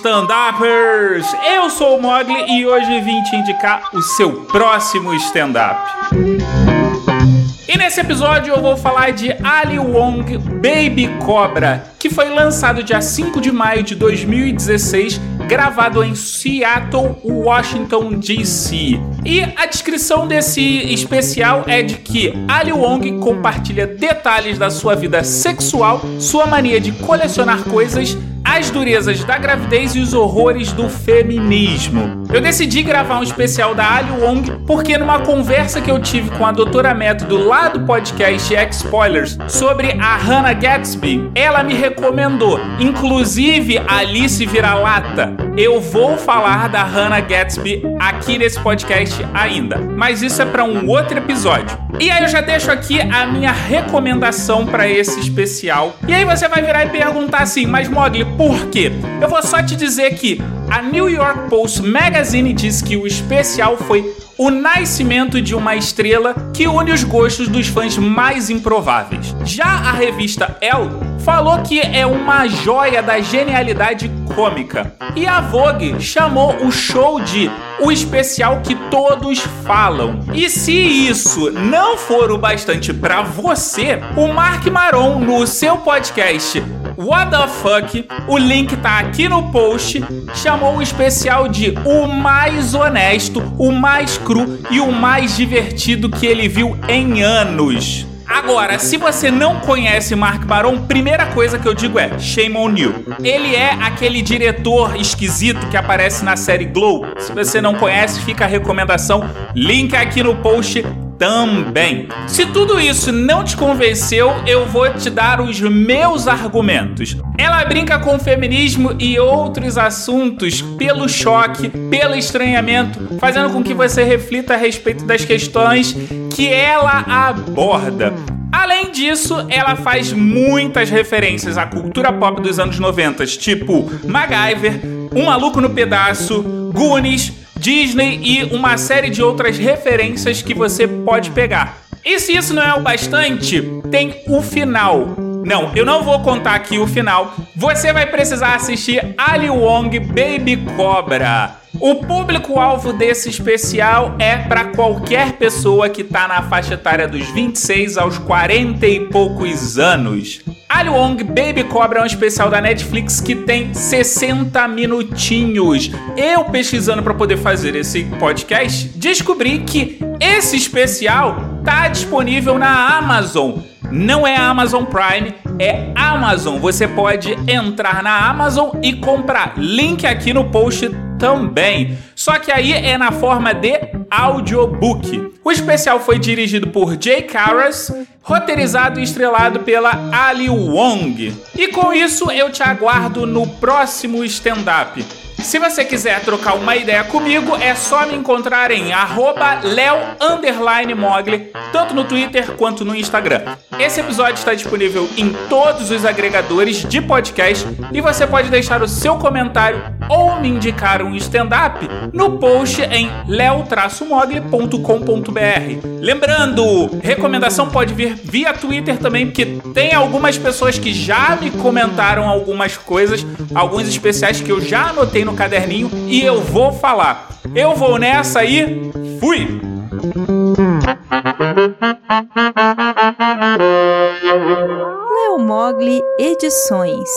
stand-uppers! Eu sou o Mogli e hoje vim te indicar o seu próximo stand-up. E nesse episódio eu vou falar de Ali Wong Baby Cobra, que foi lançado dia 5 de maio de 2016, gravado em Seattle, Washington DC. E a descrição desse especial é de que Ali Wong compartilha detalhes da sua vida sexual, sua mania de colecionar coisas as durezas da gravidez e os horrores do feminismo. Eu decidi gravar um especial da Ali Wong porque numa conversa que eu tive com a doutora Método lá do podcast X Spoilers sobre a Hannah Gatsby, ela me recomendou, inclusive Alice Vira-Lata. Eu vou falar da Hannah Gatsby aqui nesse podcast ainda, mas isso é para um outro episódio. E aí eu já deixo aqui a minha recomendação para esse especial. E aí você vai virar e perguntar assim: "Mas Mogli, por quê? Eu vou só te dizer que a New York Post Magazine diz que o especial foi o nascimento de uma estrela que une os gostos dos fãs mais improváveis. Já a revista Elle falou que é uma joia da genialidade cômica. E a Vogue chamou o show de o especial que todos falam. E se isso não for o bastante para você, o Mark Maron no seu podcast What the fuck, o link tá aqui no post, chamou o especial de o mais honesto, o mais cru e o mais divertido que ele viu em anos. Agora, se você não conhece Mark Baron, primeira coisa que eu digo é shame on you. Ele é aquele diretor esquisito que aparece na série Glow. Se você não conhece, fica a recomendação. Link aqui no post também. Se tudo isso não te convenceu, eu vou te dar os meus argumentos. Ela brinca com o feminismo e outros assuntos pelo choque, pelo estranhamento, fazendo com que você reflita a respeito das questões que ela aborda. Além disso, ela faz muitas referências à cultura pop dos anos 90, tipo MacGyver, Um Maluco no Pedaço, Goonies, Disney e uma série de outras referências que você pode pegar. E se isso não é o bastante, tem o final. Não, eu não vou contar aqui o final. Você vai precisar assistir Ali Wong Baby Cobra. O público-alvo desse especial é para qualquer pessoa que tá na faixa etária dos 26 aos 40 e poucos anos. Ali Wong Baby Cobra é um especial da Netflix que tem 60 minutinhos. Eu pesquisando para poder fazer esse podcast, descobri que esse especial tá disponível na Amazon. Não é Amazon Prime, é Amazon. Você pode entrar na Amazon e comprar. Link aqui no post também. Só que aí é na forma de audiobook. O especial foi dirigido por Jay Carras, roteirizado e estrelado pela Ali Wong. E com isso eu te aguardo no próximo stand-up. Se você quiser trocar uma ideia comigo, é só me encontrar em leo_mogli, tanto no Twitter quanto no Instagram. Esse episódio está disponível em todos os agregadores de podcast e você pode deixar o seu comentário ou me indicar um stand-up no post em leo-mogli.com.br. Lembrando, recomendação pode vir via Twitter também, porque tem algumas pessoas que já me comentaram algumas coisas, alguns especiais que eu já anotei no caderninho e eu vou falar. Eu vou nessa e fui! Leo Mogli Edições